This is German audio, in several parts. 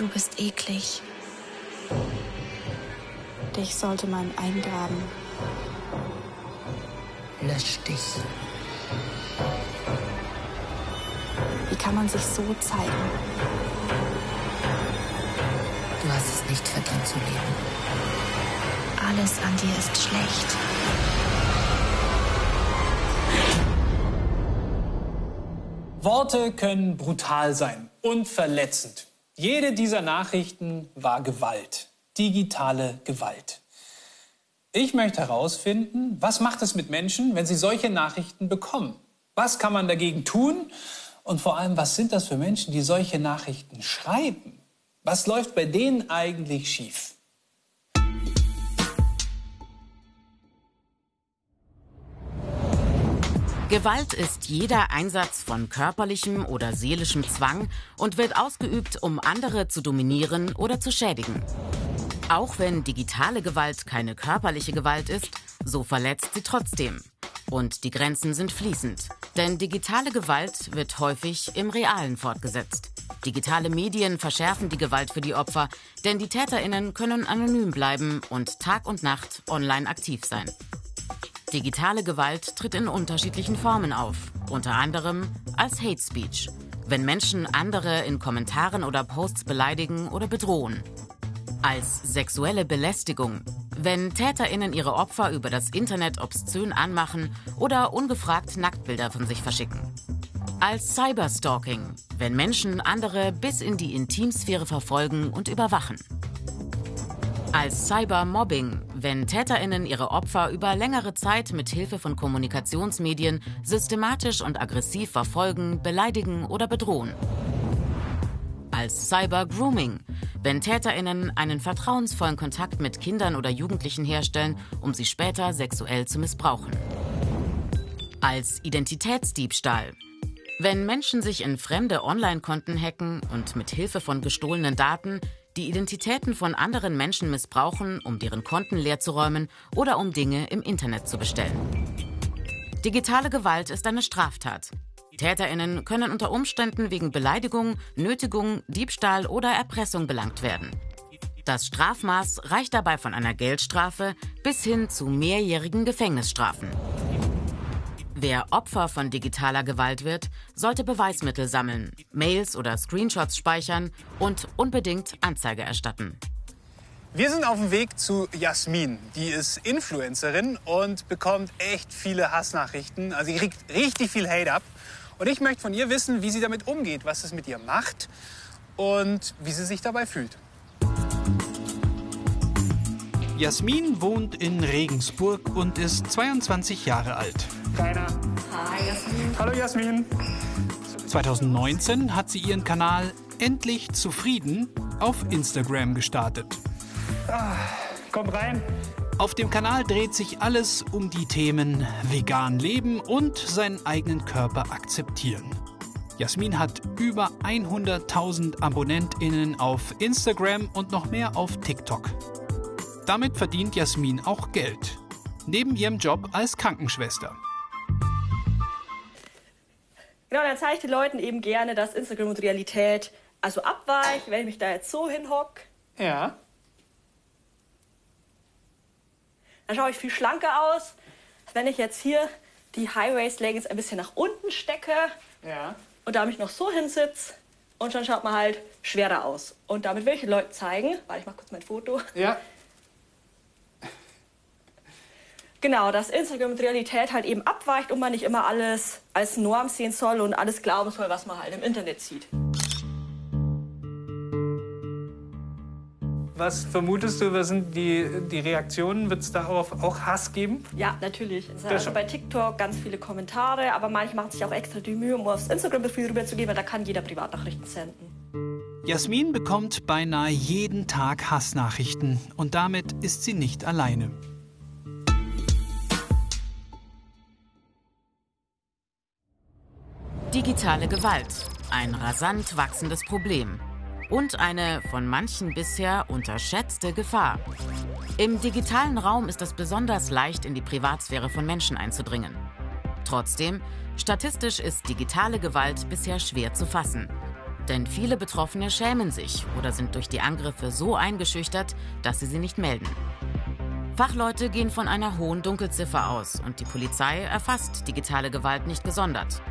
Du bist eklig. Dich sollte man eingraben. Lösch dich. Wie kann man sich so zeigen? Du hast es nicht verdient zu leben. Alles an dir ist schlecht. Worte können brutal sein und verletzend. Jede dieser Nachrichten war Gewalt, digitale Gewalt. Ich möchte herausfinden, was macht es mit Menschen, wenn sie solche Nachrichten bekommen? Was kann man dagegen tun? Und vor allem, was sind das für Menschen, die solche Nachrichten schreiben? Was läuft bei denen eigentlich schief? Gewalt ist jeder Einsatz von körperlichem oder seelischem Zwang und wird ausgeübt, um andere zu dominieren oder zu schädigen. Auch wenn digitale Gewalt keine körperliche Gewalt ist, so verletzt sie trotzdem. Und die Grenzen sind fließend. Denn digitale Gewalt wird häufig im Realen fortgesetzt. Digitale Medien verschärfen die Gewalt für die Opfer, denn die Täterinnen können anonym bleiben und Tag und Nacht online aktiv sein. Digitale Gewalt tritt in unterschiedlichen Formen auf, unter anderem als Hate Speech, wenn Menschen andere in Kommentaren oder Posts beleidigen oder bedrohen. Als sexuelle Belästigung, wenn Täterinnen ihre Opfer über das Internet obszön anmachen oder ungefragt Nacktbilder von sich verschicken. Als Cyberstalking, wenn Menschen andere bis in die Intimsphäre verfolgen und überwachen. Als Cybermobbing, wenn Täterinnen ihre Opfer über längere Zeit mit Hilfe von Kommunikationsmedien systematisch und aggressiv verfolgen, beleidigen oder bedrohen. Als Cybergrooming, wenn Täterinnen einen vertrauensvollen Kontakt mit Kindern oder Jugendlichen herstellen, um sie später sexuell zu missbrauchen. Als Identitätsdiebstahl, wenn Menschen sich in fremde Online-Konten hacken und mit Hilfe von gestohlenen Daten die Identitäten von anderen Menschen missbrauchen, um deren Konten leerzuräumen oder um Dinge im Internet zu bestellen. Digitale Gewalt ist eine Straftat. Täterinnen können unter Umständen wegen Beleidigung, Nötigung, Diebstahl oder Erpressung belangt werden. Das Strafmaß reicht dabei von einer Geldstrafe bis hin zu mehrjährigen Gefängnisstrafen. Wer Opfer von digitaler Gewalt wird, sollte Beweismittel sammeln, Mails oder Screenshots speichern und unbedingt Anzeige erstatten. Wir sind auf dem Weg zu Jasmin. Die ist Influencerin und bekommt echt viele Hassnachrichten. Also sie kriegt richtig viel Hate ab. Und ich möchte von ihr wissen, wie sie damit umgeht, was es mit ihr macht und wie sie sich dabei fühlt. Jasmin wohnt in Regensburg und ist 22 Jahre alt. Keiner. Hi Jasmin. Hallo Jasmin. 2019 hat sie ihren Kanal Endlich zufrieden auf Instagram gestartet. Ah, komm rein. Auf dem Kanal dreht sich alles um die Themen vegan leben und seinen eigenen Körper akzeptieren. Jasmin hat über 100.000 AbonnentInnen auf Instagram und noch mehr auf TikTok. Damit verdient Jasmin auch Geld. Neben ihrem Job als Krankenschwester. Genau, dann zeige ich den Leuten eben gerne, dass Instagram und Realität also abweicht, wenn ich mich da jetzt so hinhock. Ja. Dann schaue ich viel schlanker aus, wenn ich jetzt hier die High-Waist-Leggings ein bisschen nach unten stecke. Ja. Und da mich noch so hinsitze. Und dann schaut man halt schwerer aus. Und damit will ich den Leuten zeigen, weil ich mache kurz mein Foto. Ja. Genau, dass Instagram mit Realität halt eben abweicht und man nicht immer alles als Norm sehen soll und alles glauben soll, was man halt im Internet sieht. Was vermutest du, was sind die, die Reaktionen? Wird es darauf auch Hass geben? Ja, natürlich. Es sind also bei TikTok ganz viele Kommentare, aber manche machen sich auch extra die Mühe, um aufs Instagram-Profil rüberzugehen, weil da kann jeder Privatnachrichten senden. Jasmin bekommt beinahe jeden Tag Hassnachrichten und damit ist sie nicht alleine. Digitale Gewalt. Ein rasant wachsendes Problem. Und eine von manchen bisher unterschätzte Gefahr. Im digitalen Raum ist es besonders leicht, in die Privatsphäre von Menschen einzudringen. Trotzdem, statistisch ist digitale Gewalt bisher schwer zu fassen. Denn viele Betroffene schämen sich oder sind durch die Angriffe so eingeschüchtert, dass sie sie nicht melden. Fachleute gehen von einer hohen Dunkelziffer aus und die Polizei erfasst digitale Gewalt nicht gesondert.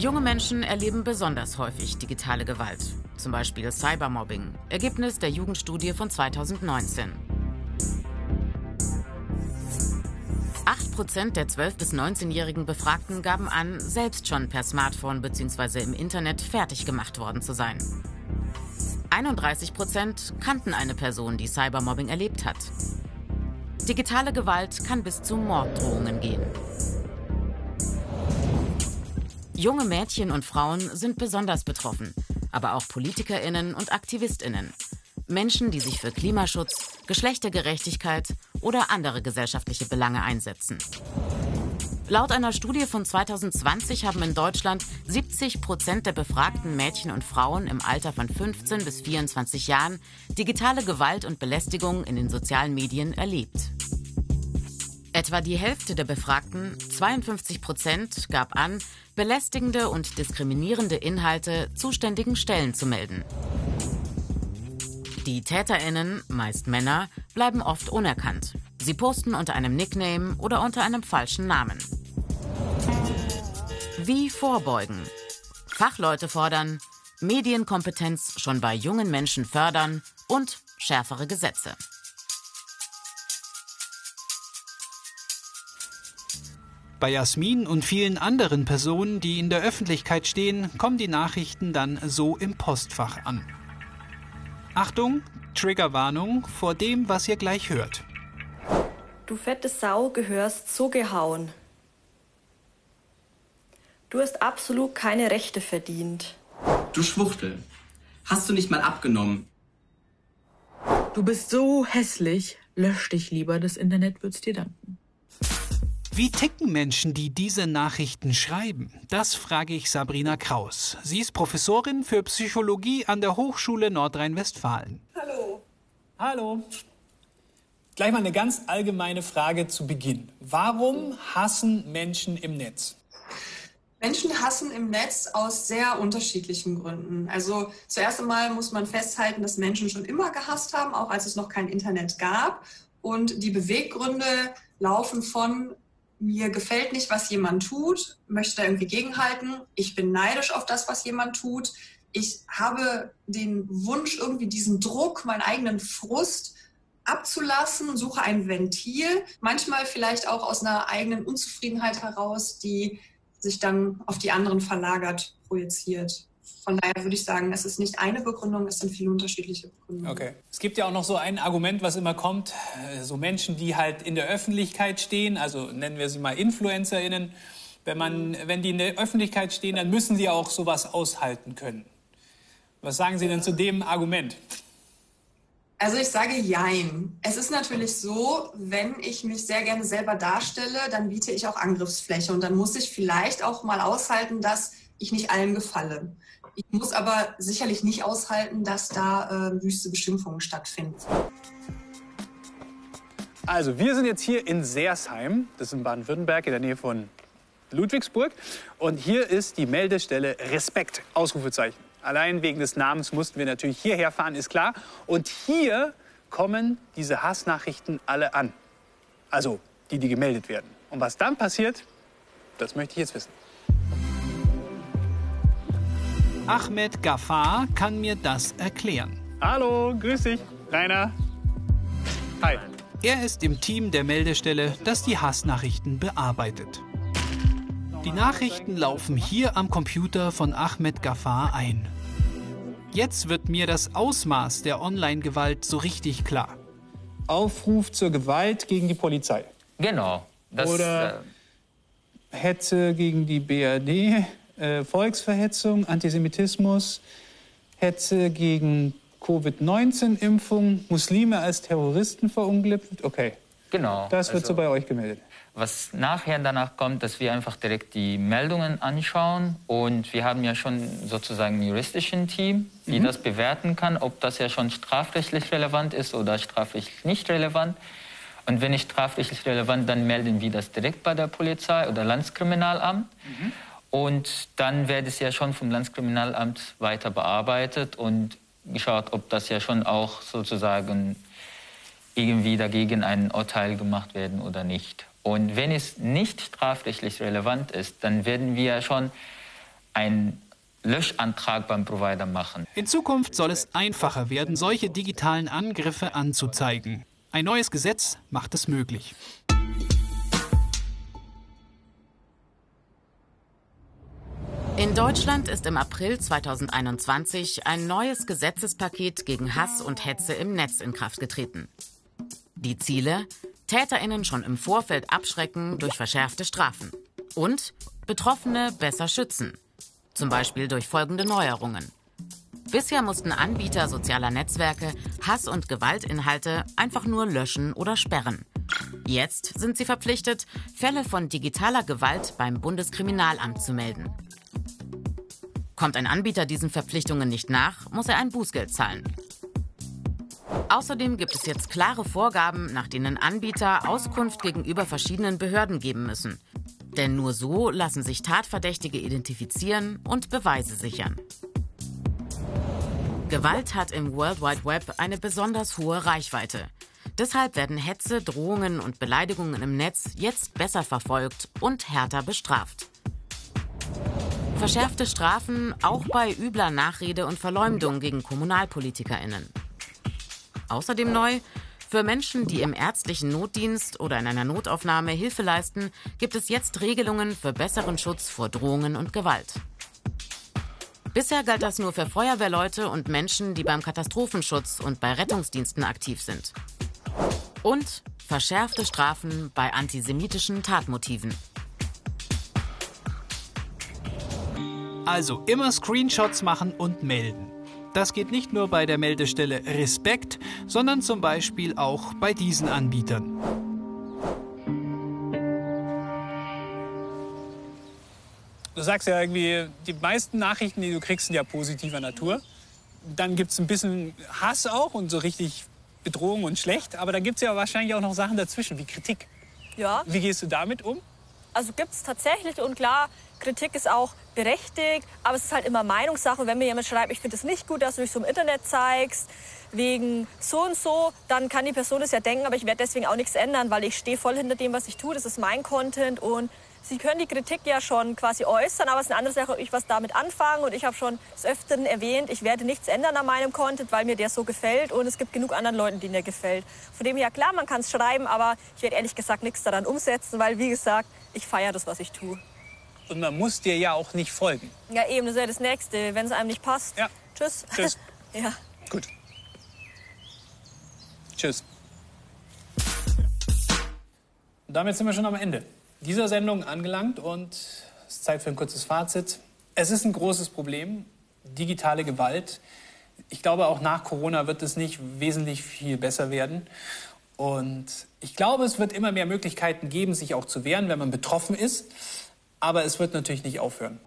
Junge Menschen erleben besonders häufig digitale Gewalt, zum Beispiel Cybermobbing, Ergebnis der Jugendstudie von 2019. 8% der 12- bis 19-jährigen Befragten gaben an, selbst schon per Smartphone bzw. im Internet fertig gemacht worden zu sein. 31% kannten eine Person, die Cybermobbing erlebt hat. Digitale Gewalt kann bis zu Morddrohungen gehen. Junge Mädchen und Frauen sind besonders betroffen, aber auch Politikerinnen und Aktivistinnen. Menschen, die sich für Klimaschutz, Geschlechtergerechtigkeit oder andere gesellschaftliche Belange einsetzen. Laut einer Studie von 2020 haben in Deutschland 70 Prozent der befragten Mädchen und Frauen im Alter von 15 bis 24 Jahren digitale Gewalt und Belästigung in den sozialen Medien erlebt. Etwa die Hälfte der Befragten, 52 Prozent, gab an, belästigende und diskriminierende Inhalte zuständigen Stellen zu melden. Die Täterinnen, meist Männer, bleiben oft unerkannt. Sie posten unter einem Nickname oder unter einem falschen Namen. Wie vorbeugen? Fachleute fordern, Medienkompetenz schon bei jungen Menschen fördern und schärfere Gesetze. Bei Jasmin und vielen anderen Personen, die in der Öffentlichkeit stehen, kommen die Nachrichten dann so im Postfach an. Achtung, Triggerwarnung vor dem, was ihr gleich hört. Du fette Sau gehörst so gehauen. Du hast absolut keine Rechte verdient. Du Schwuchtel. Hast du nicht mal abgenommen? Du bist so hässlich. Lösch dich lieber, das Internet wird's dir danken. Wie ticken Menschen, die diese Nachrichten schreiben? Das frage ich Sabrina Kraus. Sie ist Professorin für Psychologie an der Hochschule Nordrhein-Westfalen. Hallo. Hallo. Gleich mal eine ganz allgemeine Frage zu Beginn. Warum hassen Menschen im Netz? Menschen hassen im Netz aus sehr unterschiedlichen Gründen. Also zuerst einmal muss man festhalten, dass Menschen schon immer gehasst haben, auch als es noch kein Internet gab. Und die Beweggründe laufen von mir gefällt nicht, was jemand tut, möchte da irgendwie gegenhalten. Ich bin neidisch auf das, was jemand tut. Ich habe den Wunsch, irgendwie diesen Druck, meinen eigenen Frust abzulassen, suche ein Ventil, manchmal vielleicht auch aus einer eigenen Unzufriedenheit heraus, die sich dann auf die anderen verlagert, projiziert. Von daher würde ich sagen, es ist nicht eine Begründung, es sind viele unterschiedliche Begründungen. Okay. Es gibt ja auch noch so ein Argument, was immer kommt, äh, so Menschen, die halt in der Öffentlichkeit stehen, also nennen wir sie mal InfluencerInnen. Wenn, man, wenn die in der Öffentlichkeit stehen, dann müssen sie auch sowas aushalten können. Was sagen Sie denn zu dem Argument? Also ich sage Jein. Es ist natürlich so, wenn ich mich sehr gerne selber darstelle, dann biete ich auch Angriffsfläche und dann muss ich vielleicht auch mal aushalten, dass ich nicht allen gefalle. Ich muss aber sicherlich nicht aushalten, dass da äh, wüste Beschimpfungen stattfinden. Also, wir sind jetzt hier in Seersheim, das ist in Baden-Württemberg, in der Nähe von Ludwigsburg. Und hier ist die Meldestelle Respekt, Ausrufezeichen. Allein wegen des Namens mussten wir natürlich hierher fahren, ist klar. Und hier kommen diese Hassnachrichten alle an. Also die, die gemeldet werden. Und was dann passiert, das möchte ich jetzt wissen. Ahmed Gafar kann mir das erklären. Hallo, grüß dich, Rainer. Hi. Er ist im Team der Meldestelle, das die Hassnachrichten bearbeitet. Die Nachrichten laufen hier am Computer von Ahmed Gafar ein. Jetzt wird mir das Ausmaß der Online-Gewalt so richtig klar. Aufruf zur Gewalt gegen die Polizei. Genau. Das, Oder äh, Hetze gegen die BRD äh, Volksverhetzung, Antisemitismus, Hetze gegen Covid-19-Impfung, Muslime als Terroristen verunglückt. Okay. Genau. Das wird also, so bei euch gemeldet. Was nachher danach kommt, dass wir einfach direkt die Meldungen anschauen und wir haben ja schon sozusagen ein juristisches Team, die mhm. das bewerten kann, ob das ja schon strafrechtlich relevant ist oder strafrechtlich nicht relevant. Und wenn nicht strafrechtlich relevant, dann melden wir das direkt bei der Polizei oder Landeskriminalamt. Mhm. Und dann wird es ja schon vom Landeskriminalamt weiter bearbeitet und geschaut, ob das ja schon auch sozusagen irgendwie dagegen ein Urteil gemacht werden oder nicht. Und wenn es nicht strafrechtlich relevant ist, dann werden wir schon einen Löschantrag beim Provider machen. In Zukunft soll es einfacher werden, solche digitalen Angriffe anzuzeigen. Ein neues Gesetz macht es möglich. In Deutschland ist im April 2021 ein neues Gesetzespaket gegen Hass und Hetze im Netz in Kraft getreten. Die Ziele? Täterinnen schon im Vorfeld abschrecken durch verschärfte Strafen und Betroffene besser schützen, zum Beispiel durch folgende Neuerungen. Bisher mussten Anbieter sozialer Netzwerke Hass- und Gewaltinhalte einfach nur löschen oder sperren. Jetzt sind sie verpflichtet, Fälle von digitaler Gewalt beim Bundeskriminalamt zu melden. Kommt ein Anbieter diesen Verpflichtungen nicht nach, muss er ein Bußgeld zahlen. Außerdem gibt es jetzt klare Vorgaben, nach denen Anbieter Auskunft gegenüber verschiedenen Behörden geben müssen. Denn nur so lassen sich Tatverdächtige identifizieren und Beweise sichern. Gewalt hat im World Wide Web eine besonders hohe Reichweite. Deshalb werden Hetze, Drohungen und Beleidigungen im Netz jetzt besser verfolgt und härter bestraft. Verschärfte Strafen auch bei übler Nachrede und Verleumdung gegen KommunalpolitikerInnen. Außerdem neu, für Menschen, die im ärztlichen Notdienst oder in einer Notaufnahme Hilfe leisten, gibt es jetzt Regelungen für besseren Schutz vor Drohungen und Gewalt. Bisher galt das nur für Feuerwehrleute und Menschen, die beim Katastrophenschutz und bei Rettungsdiensten aktiv sind. Und verschärfte Strafen bei antisemitischen Tatmotiven. Also immer Screenshots machen und melden. Das geht nicht nur bei der Meldestelle Respekt, sondern zum Beispiel auch bei diesen Anbietern. Du sagst ja irgendwie, die meisten Nachrichten, die du kriegst, sind ja positiver Natur. Dann gibt es ein bisschen Hass auch und so richtig Bedrohung und schlecht. Aber dann gibt es ja wahrscheinlich auch noch Sachen dazwischen, wie Kritik. Ja. Wie gehst du damit um? Also gibt es tatsächlich und klar, Kritik ist auch berechtigt, aber es ist halt immer Meinungssache. Wenn mir jemand schreibt, ich finde es nicht gut, dass du dich so im Internet zeigst, wegen so und so, dann kann die Person das ja denken, aber ich werde deswegen auch nichts ändern, weil ich stehe voll hinter dem, was ich tue. Das ist mein Content und Sie können die Kritik ja schon quasi äußern, aber es ist eine andere Sache, ob ich was damit anfange. Und ich habe schon des Öfteren erwähnt, ich werde nichts ändern an meinem Content, weil mir der so gefällt. Und es gibt genug anderen Leuten, denen der gefällt. Von dem her, klar, man kann es schreiben, aber ich werde ehrlich gesagt nichts daran umsetzen, weil, wie gesagt, ich feiere das, was ich tue. Und man muss dir ja auch nicht folgen. Ja, eben, das ist ja das Nächste. Wenn es einem nicht passt, ja. tschüss. Tschüss. ja. Gut. Tschüss. Und damit sind wir schon am Ende dieser Sendung angelangt und es ist Zeit für ein kurzes Fazit. Es ist ein großes Problem, digitale Gewalt. Ich glaube, auch nach Corona wird es nicht wesentlich viel besser werden. Und ich glaube, es wird immer mehr Möglichkeiten geben, sich auch zu wehren, wenn man betroffen ist. Aber es wird natürlich nicht aufhören.